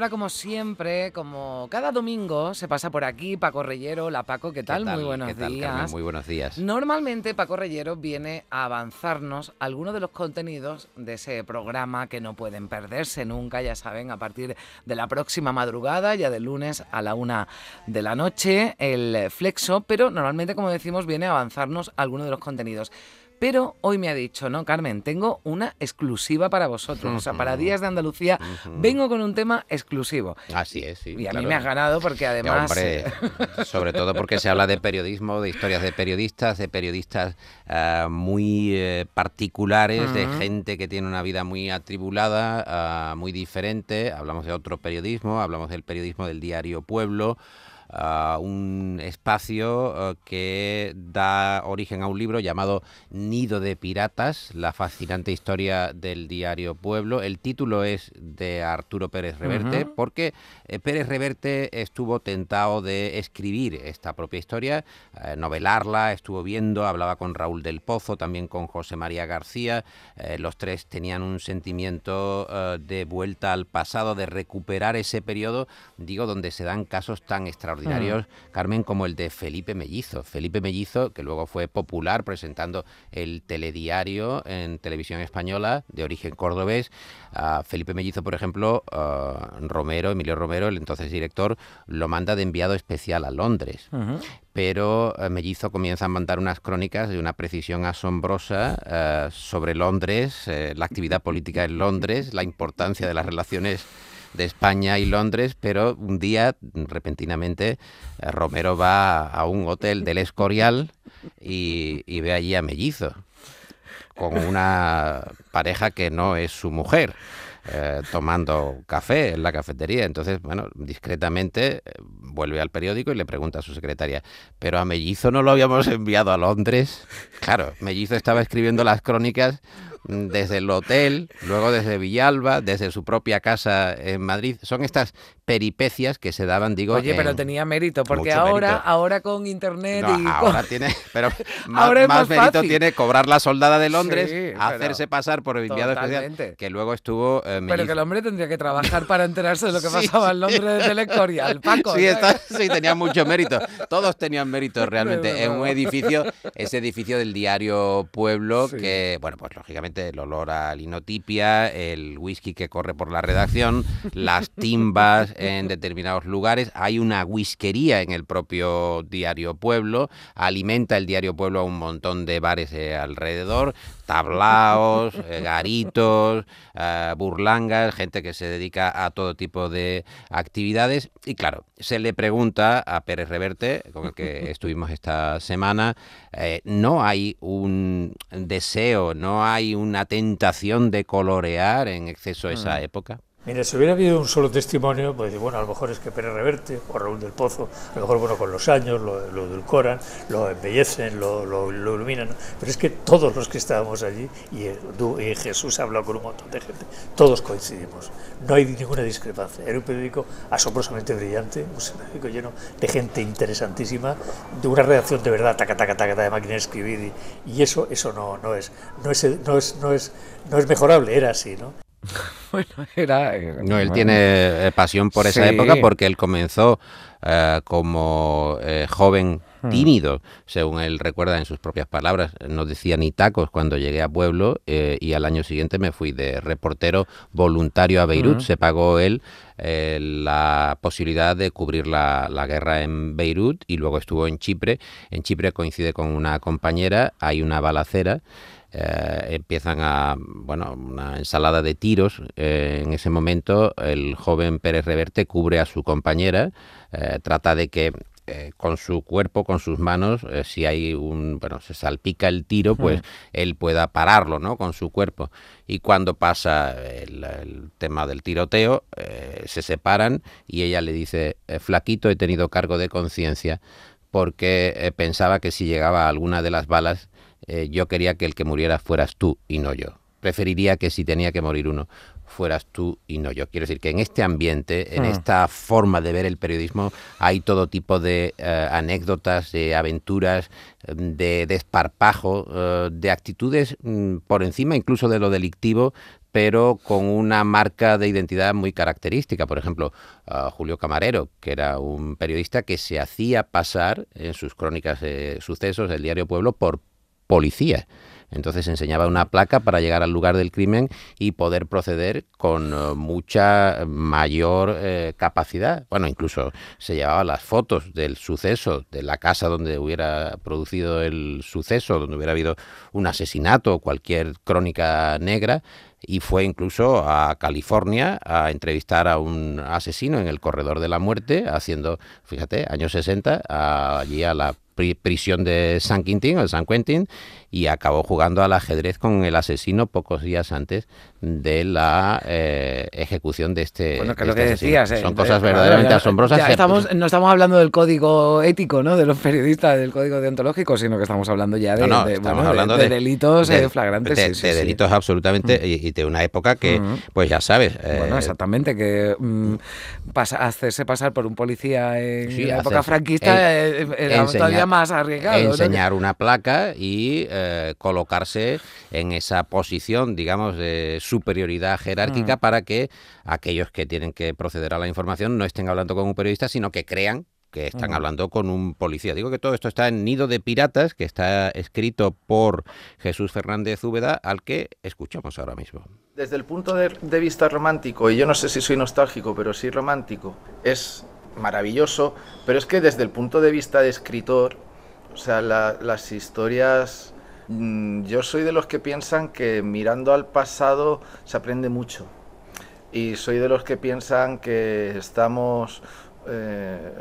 Y a esta hora, como siempre, como cada domingo, se pasa por aquí Paco Reyero. La Paco, ¿qué tal? Muy buenos ¿Qué tal, días. Carmen? Muy buenos días. Normalmente Paco Reyero viene a avanzarnos algunos de los contenidos de ese programa que no pueden perderse nunca, ya saben, a partir de la próxima madrugada, ya de lunes a la una de la noche, el Flexo, pero normalmente, como decimos, viene a avanzarnos algunos de los contenidos. Pero hoy me ha dicho, no, Carmen, tengo una exclusiva para vosotros. O sea, para Días de Andalucía vengo con un tema exclusivo. Así es, sí. Y a claro. mí me has ganado porque además... hombre, sobre todo porque se habla de periodismo, de historias de periodistas, de periodistas ah, muy eh, particulares, de gente que tiene una vida muy atribulada, ah, muy diferente. Hablamos de otro periodismo, hablamos del periodismo del diario Pueblo. Un espacio ah, que da origen a un libro llamado Nido de Piratas, la fascinante historia del diario Pueblo. El título es de Arturo Pérez Reverte, porque eh, Pérez Reverte estuvo tentado de escribir esta propia historia, eh, novelarla, estuvo viendo, hablaba con Raúl del Pozo, también con José María García. eh, los tres tenían un sentimiento eh, de vuelta al pasado, de recuperar ese periodo, digo, donde se dan casos tan extraordinarios, Carmen, como el de Felipe Mellizo. Felipe Mellizo, que luego fue popular presentando el telediario en televisión española de origen cordobés. Felipe Mellizo, por ejemplo, Romero, Emilio Romero, el entonces director, lo manda de enviado especial a Londres. Pero eh, Mellizo comienza a mandar unas crónicas de una precisión asombrosa eh, sobre Londres, eh, la actividad política en Londres, la importancia de las relaciones de España y Londres, pero un día, repentinamente, eh, Romero va a un hotel del Escorial y, ve allí a Mellizo, con una pareja que no es su mujer. eh, tomando café en la cafetería. Entonces, bueno, discretamente eh, vuelve al periódico y le pregunta a su secretaria, pero a Mellizo no lo habíamos enviado a Londres. Claro, Mellizo estaba escribiendo las crónicas desde el hotel, luego desde Villalba, desde su propia casa en Madrid. Son estas peripecias que se daban, digo, Oye, pero en- tenía mérito, porque mucho ahora, mérito. ahora con internet no, y ahora con- tiene, pero más, Ahora es más más mérito fácil. tiene cobrar la soldada de Londres, Sí, hacerse pasar por el enviado especial, que luego estuvo eh, Pero que el hombre tendría que trabajar para enterarse de lo que Sí, pasaba en Londres desde el. Paco, Sí, sí, tenía mucho mérito. Todos tenían mérito realmente en un edificio, ese edificio del diario Pueblo, Sí. que, bueno, pues lógicamente el olor a linotipia, el whisky que corre por la redacción, las timbas en determinados lugares. Hay una whiskería en el propio diario Pueblo, alimenta el diario Pueblo a un montón de bares eh, alrededor, tablaos, eh, garitos, eh, burlangas, gente que se dedica a todo tipo de actividades. Y claro, se le pregunta a Pérez Reverte, con el que estuvimos esta semana, eh, no hay un deseo, no hay una tentación de colorear en exceso esa época. Mira, si hubiera habido un solo testimonio, pues bueno, a lo mejor es que Pérez Reverte o Raúl del Pozo, a lo mejor bueno, con los años lo, lo edulcoran, lo embellecen, lo, lo- iluminan, pero es que todos los que estábamos allí, y, eh, y Jesús ha hablado con un montón de gente, todos coincidimos, no hay ninguna discrepancia. Era un periódico asombrosamente brillante, un periódico lleno de gente interesantísima, de una redacción de verdad, taca, taca, taca, de máquina de escribir, y, y eso, eso no, no, es, no, es, no, es, no, es, no es mejorable, era así, ¿no? Bueno, era... No, él tiene eh, pasión por esa Sí. época porque él comenzó eh, como eh, joven Hmm. tímido, según él recuerda en sus propias palabras. No decía ni tacos cuando llegué a Pueblo eh, y al año siguiente me fui de reportero voluntario a Beirut. Ujú. Se pagó él eh, la posibilidad de cubrir la, la guerra en Beirut y luego estuvo en Chipre. En Chipre coincide con una compañera, hay una balacera. Eh, empiezan a, bueno, una ensalada de tiros. eh, en ese momento el joven Pérez Reverte cubre a su compañera, eh, trata de que con su cuerpo, con sus manos, si hay un, bueno, se salpica el tiro, pues él pueda pararlo, ¿no? Con su cuerpo. Y cuando pasa el, el tema del tiroteo, se separan y ella le dice, "Eh, flaquito, he tenido cargo de conciencia porque pensaba que si llegaba alguna de las balas, eh, yo quería que el que muriera fueras tú y no yo. preferiría que si tenía que morir uno, fueras tú y no yo. Quiero decir que en este ambiente, en Hmm. esta forma de ver el periodismo, hay todo tipo de eh, anécdotas, de aventuras, eh, de desparpajo, eh, de actitudes mm, por encima incluso de lo delictivo, pero con una marca de identidad muy característica. Por ejemplo, Julio Camarero, que era un periodista que se hacía pasar en sus crónicas de sucesos del diario Pueblo por policía. Entonces enseñaba una placa para llegar al lugar del crimen y poder proceder con eh, mucha mayor eh, capacidad. Bueno, incluso se llevaba las fotos del suceso, de la casa donde hubiera producido el suceso, donde hubiera habido un asesinato o cualquier crónica negra, y fue incluso a California a entrevistar a un asesino en el corredor de la muerte, haciendo, fíjate, años 60, a- allí a la prisión de San Quintín o de San Quentin y acabó jugando al ajedrez con el asesino pocos días antes de la eh, ejecución de este. Bueno, que de lo este que decías. eh, Son eh, cosas verdaderamente ya- asombrosas. ya estamos, no estamos hablando del código ético, ¿no? De los periodistas, del código deontológico, sino que estamos hablando ya de, No, no, de, estamos bueno, de- hablando de de, delitos de- flagrantes. de, sí, sí, de sí. delitos absolutamente y, y de una época que, Mm. pues ya sabes. Bueno, eh, exactamente, que mm, pasa, hacerse pasar por un policía en la época franquista era enseñar- todavía más arriesgado. ¿no? enseñar una placa y eh, colocarse en esa posición, digamos, de superioridad jerárquica Mm. para que aquellos que tienen que proceder a la información no estén hablando con un periodista, sino que crean que están Mm. hablando con un policía. Digo que todo esto está en Nido de Piratas, que está escrito por Jesús Fernández Úbeda, al que escuchamos ahora mismo. Desde el punto de, de vista romántico, y yo no sé si soy nostálgico, pero sí romántico, es maravilloso, pero es que desde el punto de vista de escritor, o sea, la- las historias, mm, yo soy de los que piensan que mirando al pasado se aprende mucho. Y soy de los que piensan que estamos, eh,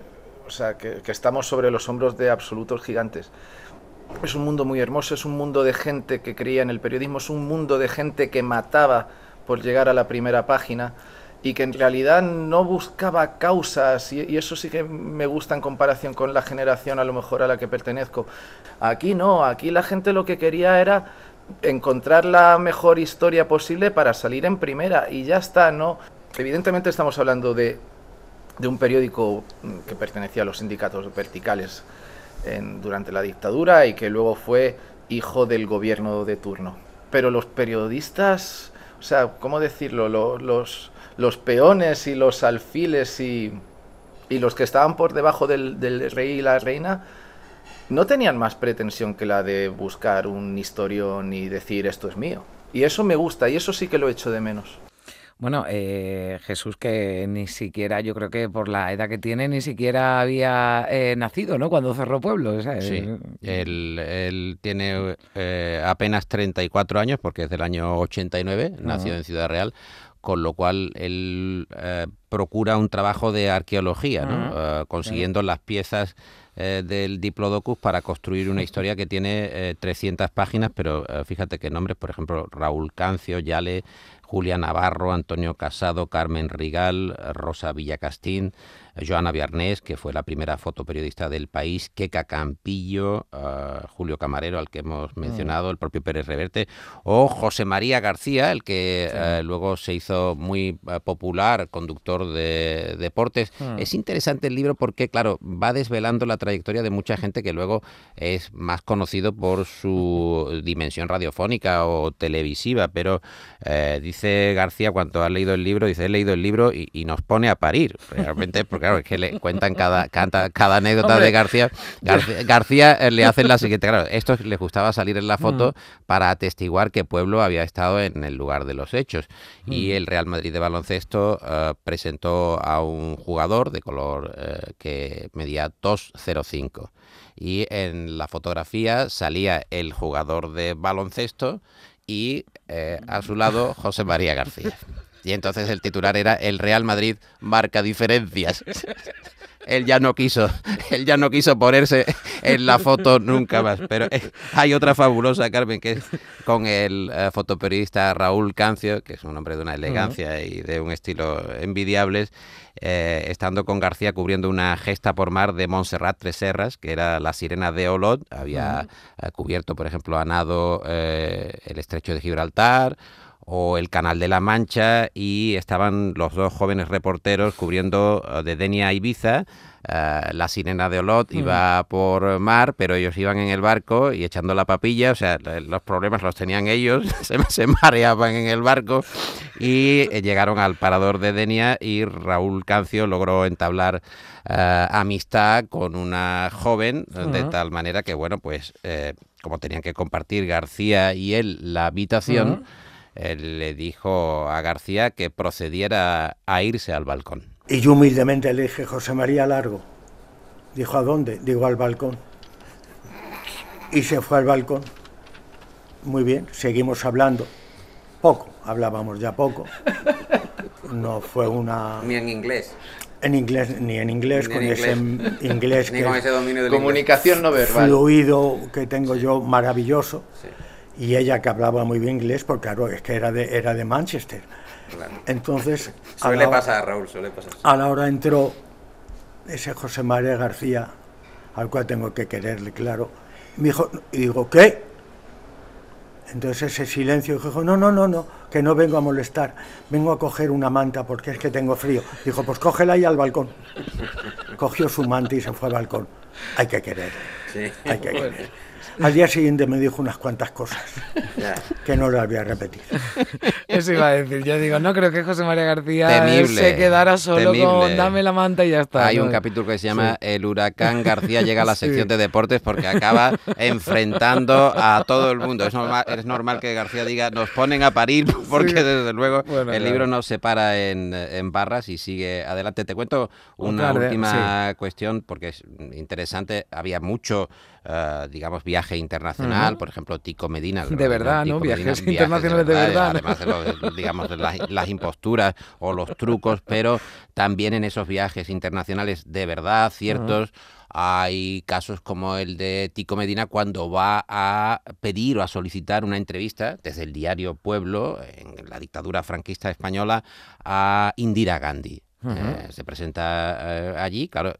o sea, que, que estamos sobre los hombros de absolutos gigantes. Es un mundo muy hermoso, es un mundo de gente que creía en el periodismo, es un mundo de gente que mataba por llegar a la primera página y que en realidad no buscaba causas y, eso sí que me gusta en comparación con la generación a lo mejor a la que pertenezco. Aquí no, aquí la gente lo que quería era encontrar la mejor historia posible para salir en primera y ya está, ¿no? Evidentemente estamos hablando de, de un periódico mm, que pertenecía a los sindicatos verticales en- durante la dictadura y que luego fue hijo del gobierno de turno. Pero los periodistas, o sea, ¿cómo decirlo? Lo- los, los peones y los alfiles y, y los que estaban por debajo del, del rey y la reina no tenían más pretensión que la de buscar un historión y decir esto es mío. Y eso me gusta y eso sí que lo echo de menos. Bueno, eh, Jesús que ni siquiera, yo creo que por la edad que tiene, ni siquiera había eh, nacido, ¿no? Cuando cerró Pueblo. Sí, eh, él, él tiene eh, apenas 34 años porque es del año 89, nació en Ciudad Real, con lo cual él eh, procura un trabajo de arqueología, ¿no? Eh, consiguiendo las piezas eh, del Diplodocus para construir una historia que tiene eh, 300 páginas, pero fíjate que nombres, por ejemplo, Raúl Cancio, Yale, Julia Navarro, Antonio Casado, Carmen Rigal, Rosa Villacastín, Joana Viarnés, que fue la primera fotoperiodista del país, Queca Campillo, uh, Julio Camarero, al que hemos mencionado, el propio Pérez Reverte, o José María García, el que sí. uh, luego se hizo muy uh, popular, conductor de deportes. Mm. Es interesante el libro porque, claro, va desvelando la trayectoria de mucha gente que luego es más conocido por su dimensión radiofónica o televisiva, pero eh, dice García, cuando ha leído el libro, dice, he leído el libro y, y nos pone a parir, realmente, porque claro, es que le cuentan cada, cada, cada anécdota Hombre. de García. García, García eh, le hacen la siguiente, claro, esto le gustaba salir en la foto mm. para atestiguar que Pueblo había estado en el lugar de los hechos. Mm. Y el Real Madrid de baloncesto uh, presentó a un jugador de color uh, que medía 2,05 y en la fotografía salía el jugador de baloncesto y eh, a su lado José María García. Y entonces el titular era El Real Madrid marca diferencias. él ya no quiso, él ya no quiso ponerse en la foto nunca más. Pero eh, hay otra fabulosa, Carmen, que es con el eh, fotoperiodista Raúl Cancio, que es un hombre de una elegancia y de un estilo envidiables, eh, estando con García cubriendo una gesta por mar de Montserrat Treserras, que era la sirena de Olot, había cubierto, por ejemplo, a nado el estrecho de Gibraltar o el Canal de la Mancha y estaban los dos jóvenes reporteros cubriendo eh, de Denia a Ibiza. Eh, la sirena de Olot iba por mar, pero ellos iban en el barco y echando la papilla, o sea, los problemas los tenían ellos, se, mareaban en el barco y eh, llegaron al parador de Denia y Raúl Cancio logró entablar amistad con una joven de tal manera que, bueno, pues como tenían que compartir García y él la habitación, él le dijo a García que procediera a irse al balcón. Y yo humildemente le dije, José María Largo. Dijo, ¿a dónde? Digo, al balcón. Y se fue al balcón. Muy bien, seguimos hablando. Poco, hablábamos ya poco. No fue una... Ni en inglés. En inglés, ni en inglés, con ese inglés ni con ese dominio de Comunicación no verbal. Fluido que tengo yo, maravilloso. Sí y ella que hablaba muy bien inglés, porque claro, es que era de, era de Manchester. Entonces... Suele pasar, Raúl, suele pasar. A la hora entró ese José María García, al cual tengo que quererle, claro. Me dijo, y digo, ¿qué? Entonces ese silencio dijo, no, no, no, no, que no vengo a molestar, vengo a coger una manta porque es que tengo frío. Dijo, pues cógela ahí al balcón. Cogió su manta y se fue al balcón. Hay que querer. Sí. Hay que querer. Al día siguiente me dijo unas cuantas cosas que no las voy a repetir. Eso iba a decir. Yo digo, no creo que José María García se quedara solo con dame la manta y ya está. Hay un capítulo que se llama El huracán García llega a la sección de deportes porque acaba enfrentando a todo el mundo. Es normal, es normal que García diga, nos ponen a parir porque desde luego el libro nos separa en, en, barras y sigue adelante. Te cuento una última cuestión porque es interesante. Había mucho eh, digamos, viaje internacional, por ejemplo, Tico Medina. De verdad, ¿no? Viajes internacionales de verdad. Además de, digamos, de las, imposturas o los trucos, pero también en esos viajes internacionales de verdad, ciertos. Hay casos como el de Tico Medina cuando va a pedir o a solicitar una entrevista desde el diario Pueblo, en la dictadura franquista española, a Indira Gandhi. Eh, se presenta eh, allí, claro,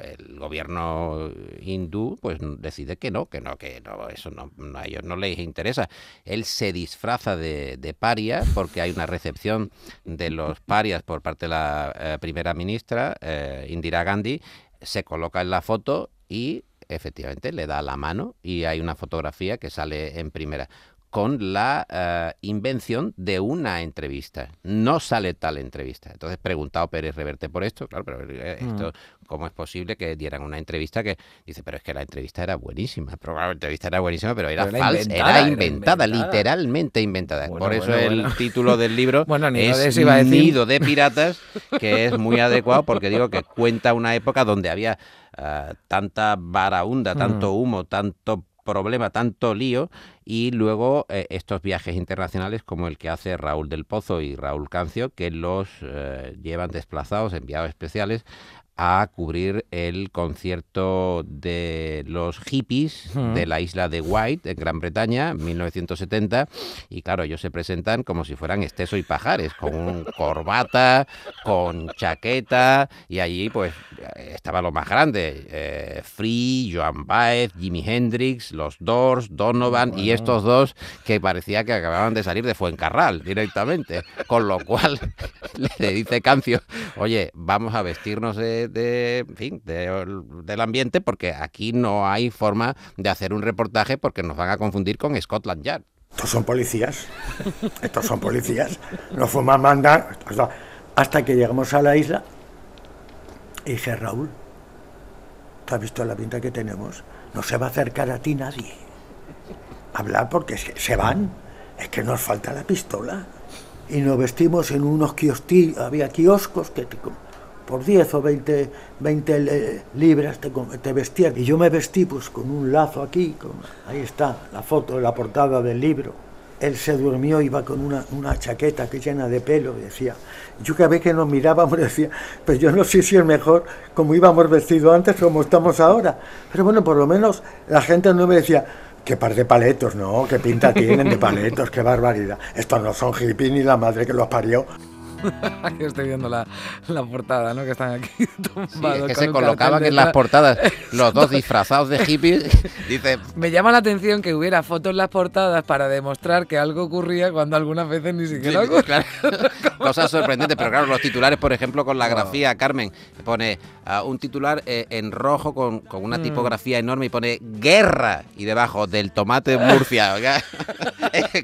el gobierno hindú pues decide que no, que no, que no, eso no, a ellos no les interesa. Él se disfraza de, de paria porque hay una recepción de los parias por parte de la eh, primera ministra, eh, Indira Gandhi, se coloca en la foto y efectivamente le da la mano y hay una fotografía que sale en primera con la eh, invención de una entrevista. No sale tal entrevista. Entonces, preguntado Pérez Reverte por esto, claro, pero eh, mm. esto, ¿cómo es posible que dieran una entrevista que dice, pero es que la entrevista era buenísima? Pero la entrevista era buenísima, pero era falsa, era, inventada, literalmente inventada. por eso el título del libro es Nido de Piratas, que es muy adecuado porque digo que cuenta una época donde había uh, tanta varaunda, tanto mm. humo, tanto problema, tanto lío, y luego eh, estos viajes internacionales como el que hace Raúl del Pozo y Raúl Cancio, que los eh, llevan desplazados, enviados especiales, a cubrir el concierto de los hippies de la isla de White, en Gran Bretaña, 1970. Y claro, ellos se presentan como si fueran Esteso y Pajares, con un corbata, con chaqueta, y allí pues estaba lo más grande. Eh, Free, Joan Baez, Jimi Hendrix, los Doors, Donovan y estos dos que parecía que acababan de salir de Fuencarral directamente. Con lo cual le dice Cancio, oye, vamos a vestirnos de de, fin, del ambiente porque aquí no hay forma de hacer un reportaje porque nos van a confundir con Scotland Yard. Estos son policías, estos son policías, nos fuimos a mandar hasta que llegamos a la isla y dije, Raúl, ¿tú has visto la pinta que tenemos? No se va a acercar a ti nadie. Hablar porque se van, es que nos falta la pistola. Y nos vestimos en unos kioscos, había kioscos que por 10 o 20, 20 libras te, te, vestían. Y yo me vestí pues con un lazo aquí, ahí está la foto la portada del libro. él se durmió, iba con una, una chaqueta que llena de pelo, decía, yo cada vez que nos mirábamos decía, pues yo no sé si es mejor como íbamos vestidos antes o como estamos ahora, pero bueno, por lo menos la gente no me decía, qué par de paletos, no, qué pinta tienen de paletos, qué barbaridad, estos no son hippies ni la madre que los parió. Aquí estoy viendo la, la, portada, ¿no? Que están aquí tumbados. Sí, es que se colocaban en las portadas los dos disfrazados de hippies. Dice... Me llama la atención que hubiera fotos en las portadas para demostrar que algo ocurría cuando algunas veces ni siquiera sí, ocurría. Claro. Cosas sorprendentes, pero claro, los titulares, por ejemplo, con la grafía, Carmen, pone uh, un titular eh, en rojo con, con una mm. tipografía enorme y pone guerra y debajo del tomate Murcia.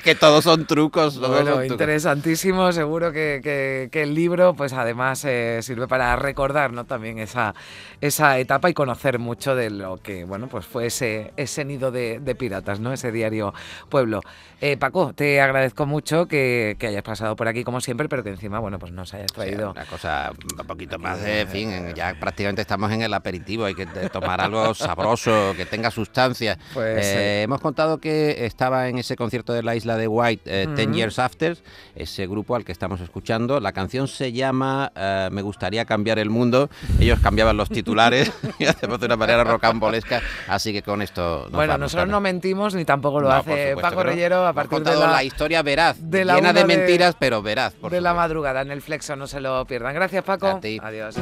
que todos son trucos. Todos bueno, son trucos. interesantísimo, seguro que, que, que, el libro, pues además eh, sirve para recordar ¿no? también esa, esa etapa y conocer mucho de lo que, bueno, pues fue ese, ese nido de, de piratas, ¿no? Ese diario Pueblo. Eh, Paco, te agradezco mucho que, que, hayas pasado por aquí como siempre, pero que encima, bueno, pues nos hayas traído... Una cosa un poquito más de, en fin, ya prácticamente estamos en el aperitivo, hay que tomar algo sabroso, que tenga sustancia. Pues, eh, hemos contado que estaba en ese concierto de la isla de White. Ten Years After, ese grupo al que estamos escuchando. La canción se llama uh, Me gustaría cambiar el mundo. Ellos cambiaban los titulares y hacemos de una manera rocambolesca, así que con esto... Nos bueno, nosotros no mentimos ni tampoco lo No, hace supuesto Paco. Reyero a partir de contado la, la historia veraz, de la llena de mentiras, pero veraz. por de la madrugada en el Flexo, no se lo pierdan. Gracias, Paco. A ti. Adiós.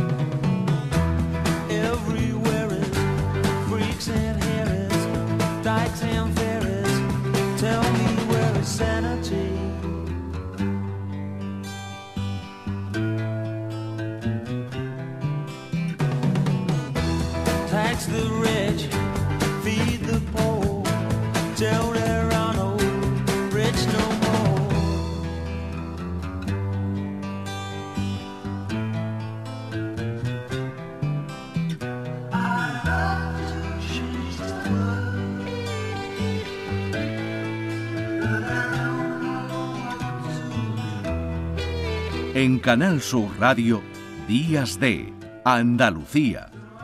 En Canal Sur Radio, Días de Andalucía,